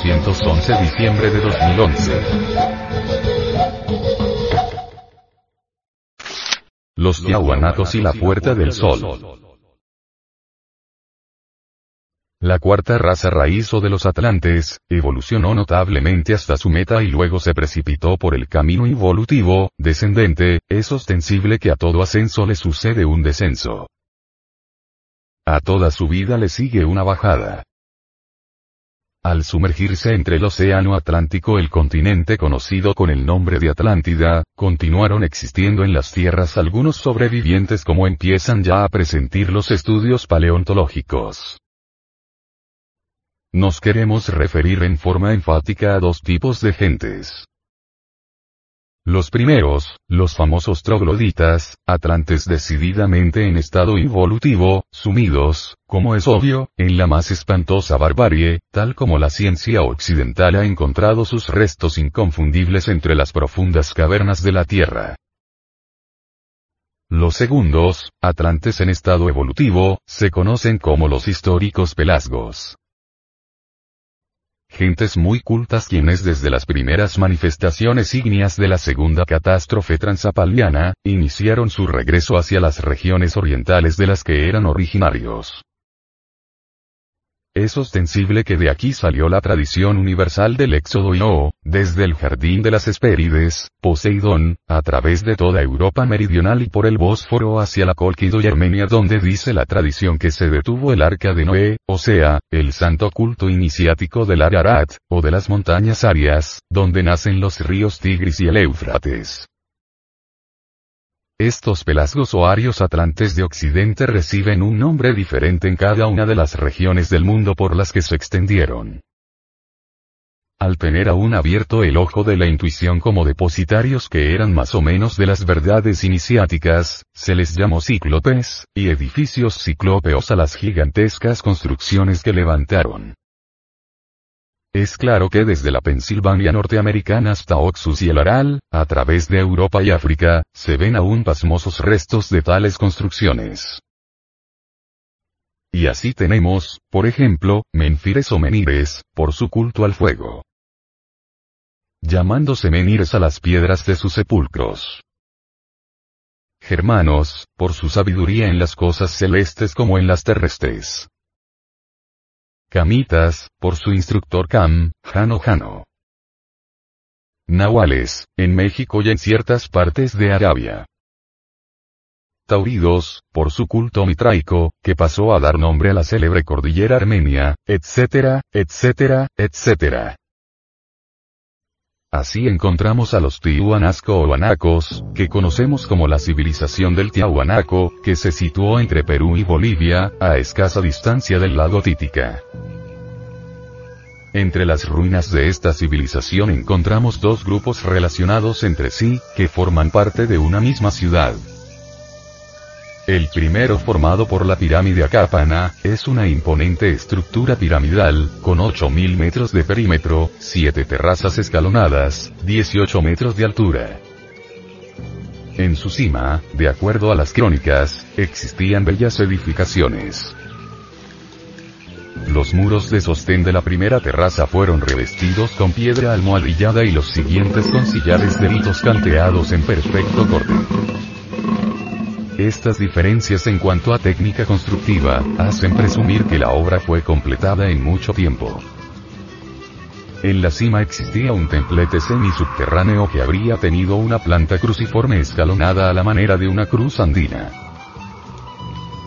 Edición 211 diciembre de 2011. Los Tiahuanacos y la Puerta del Sol. La cuarta raza raíz o de los atlantes, evolucionó notablemente hasta su meta y luego se precipitó por el camino evolutivo, descendente, es ostensible que a todo ascenso le sucede un descenso. A toda su vida le sigue una bajada. Al sumergirse entre el océano Atlántico el continente conocido con el nombre de Atlántida, continuaron existiendo en las tierras algunos sobrevivientes como empiezan ya a presentir los estudios paleontológicos. Nos queremos referir en forma enfática a dos tipos de gentes. Los primeros, los famosos trogloditas, atlantes decididamente en estado evolutivo, sumidos, como es obvio, en la más espantosa barbarie, tal como la ciencia occidental ha encontrado sus restos inconfundibles entre las profundas cavernas de la Tierra. Los segundos, atlantes en estado evolutivo, se conocen como los históricos pelasgos. Gentes muy cultas quienes desde las primeras manifestaciones ígneas de la segunda catástrofe transapaliana, iniciaron su regreso hacia las regiones orientales de las que eran originarios. Es ostensible que de aquí salió la tradición universal del éxodo y o, desde el jardín de las Hespérides, Poseidón, a través de toda Europa meridional y por el Bósforo hacia la Colquido y Armenia donde dice la tradición que se detuvo el arca de Noé, o sea, el santo culto iniciático del Ararat, o de las montañas Arias, donde nacen los ríos Tigris y el Éufrates. Estos pelasgos o arios atlantes de Occidente reciben un nombre diferente en cada una de las regiones del mundo por las que se extendieron. Al tener aún abierto el ojo de la intuición como depositarios que eran más o menos de las verdades iniciáticas, se les llamó cíclopes, y edificios ciclópeos a las gigantescas construcciones que levantaron. Es claro que desde la Pensilvania norteamericana hasta Oxus y el Aral, a través de Europa y África, se ven aún pasmosos restos de tales construcciones. Y así tenemos, por ejemplo, Menfires o Menires, por su culto al fuego. Llamándose Menires a las piedras de sus sepulcros. Germanos, por su sabiduría en las cosas celestes como en las terrestres. Camitas, por su instructor Cam, Jano Jano. Nahuales, en México y en ciertas partes de Arabia. Tauridos, por su culto mitraico, que pasó a dar nombre a la célebre cordillera armenia, etcétera, etcétera, etcétera. Así encontramos a los Tihuanasco o Anacos, que conocemos como la civilización del Tiahuanaco, que se situó entre Perú y Bolivia, a escasa distancia del lago Títica. Entre las ruinas de esta civilización encontramos dos grupos relacionados entre sí, que forman parte de una misma ciudad. El primero formado por la pirámide Acápana, es una imponente estructura piramidal, con 8.000 metros de perímetro, 7 terrazas escalonadas, 18 metros de altura. En su cima, de acuerdo a las crónicas, existían bellas edificaciones. Los muros de sostén de la primera terraza fueron revestidos con piedra almohadillada y los siguientes con sillares de hitos canteados en perfecto corte. Estas diferencias en cuanto a técnica constructiva, hacen presumir que la obra fue completada en mucho tiempo. En la cima existía un templete semisubterráneo que habría tenido una planta cruciforme escalonada a la manera de una cruz andina.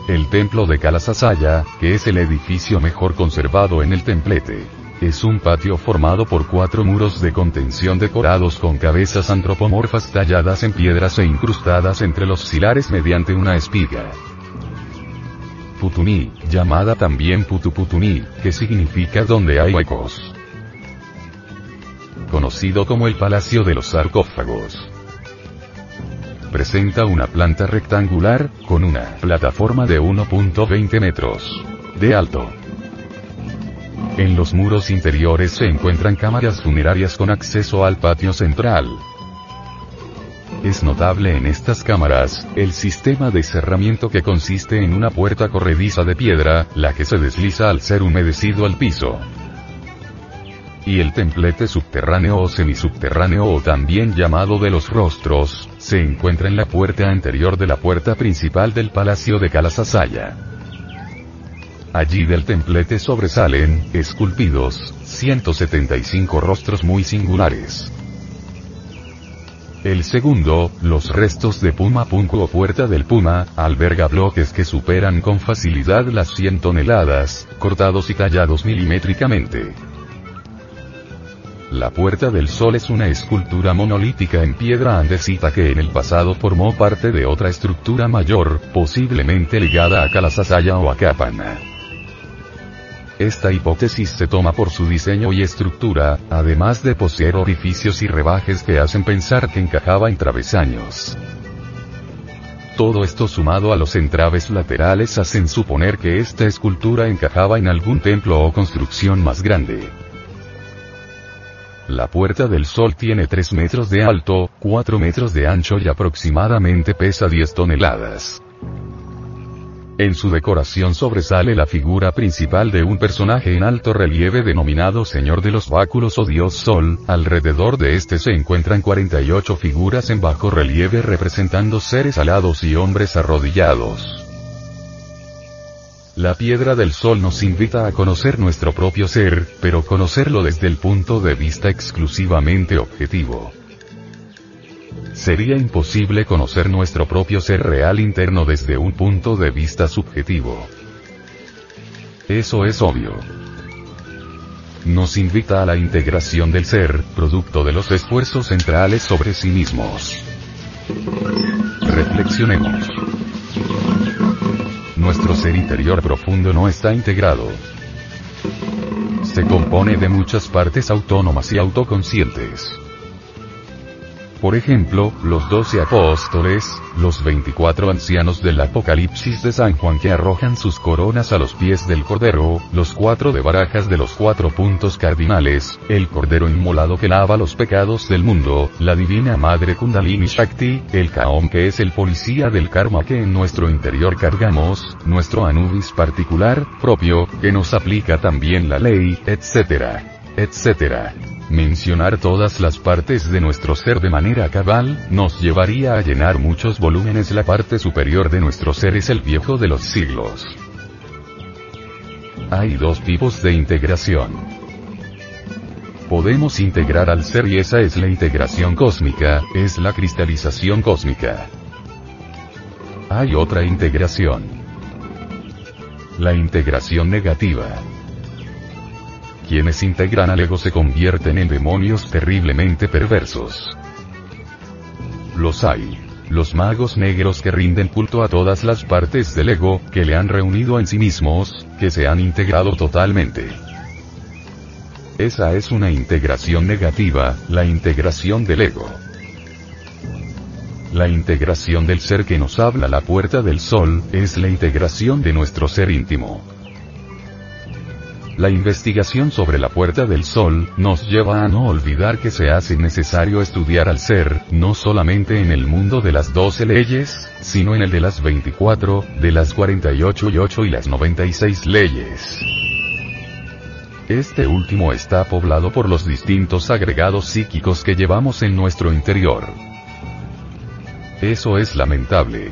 El templo de Calasasaya, que es el edificio mejor conservado en el templete, es un patio formado por cuatro muros de contención decorados con cabezas antropomorfas talladas en piedras e incrustadas entre los silares mediante una espiga. Putuni, llamada también Putuputuni, que significa donde hay huecos. Conocido como el Palacio de los Sarcófagos. Presenta una planta rectangular, con una plataforma de 1.20 metros de alto. En los muros interiores se encuentran cámaras funerarias con acceso al patio central. Es notable en estas cámaras, el sistema de cerramiento que consiste en una puerta corrediza de piedra, la que se desliza al ser humedecido al piso y el templete subterráneo o semisubterráneo o también llamado de los rostros, se encuentra en la puerta anterior de la puerta principal del palacio de Calasasaya. Allí del templete sobresalen, esculpidos, 175 rostros muy singulares. El segundo, los restos de Puma Punku o Puerta del Puma, alberga bloques que superan con facilidad las 100 toneladas, cortados y tallados milimétricamente. La Puerta del Sol es una escultura monolítica en piedra andesita que en el pasado formó parte de otra estructura mayor, posiblemente ligada a Kalasasaya o a Kapana. Esta hipótesis se toma por su diseño y estructura, además de poseer orificios y rebajes que hacen pensar que encajaba en travesaños. Todo esto sumado a los entraves laterales hacen suponer que esta escultura encajaba en algún templo o construcción más grande. La Puerta del Sol tiene 3 metros de alto, 4 metros de ancho y aproximadamente pesa 10 toneladas. En su decoración sobresale la figura principal de un personaje en alto relieve denominado Señor de los Báculos o Dios Sol, alrededor de este se encuentran 48 figuras en bajo relieve representando seres alados y hombres arrodillados. La piedra del sol nos invita a conocer nuestro propio ser, pero conocerlo desde el punto de vista exclusivamente objetivo. Sería imposible conocer nuestro propio ser real interno desde un punto de vista subjetivo. Eso es obvio. Nos invita a la integración del ser, producto de los esfuerzos centrales sobre sí mismos. Reflexionemos. Nuestro ser interior profundo no está integrado. Se compone de muchas partes autónomas y autoconscientes. Por ejemplo, los doce apóstoles, los veinticuatro ancianos del Apocalipsis de San Juan que arrojan sus coronas a los pies del Cordero, los cuatro de barajas de los cuatro puntos cardinales, el Cordero inmolado que lava los pecados del mundo, la Divina Madre Kundalini Shakti, el Kaom que es el policía del karma que en nuestro interior cargamos, nuestro Anubis particular, propio, que nos aplica también la ley, etc. etc. Mencionar todas las partes de nuestro ser de manera cabal, nos llevaría a llenar muchos volúmenes. La parte superior de nuestro ser es el viejo de los siglos. Hay dos tipos de integración. Podemos integrar al ser y esa es la integración cósmica, es la cristalización cósmica. Hay otra integración. La integración negativa. Quienes integran al ego se convierten en demonios terriblemente perversos. Los hay. Los magos negros que rinden culto a todas las partes del ego, que le han reunido en sí mismos, que se han integrado totalmente. Esa es una integración negativa, la integración del ego. La integración del ser que nos habla la puerta del sol, es la integración de nuestro ser íntimo. La investigación sobre la Puerta del Sol, nos lleva a no olvidar que se hace necesario estudiar al ser, no solamente en el mundo de las 12 leyes, sino en el de las 24, de las 48 y 8 y las 96 leyes. Este último está poblado por los distintos agregados psíquicos que llevamos en nuestro interior. Eso es lamentable.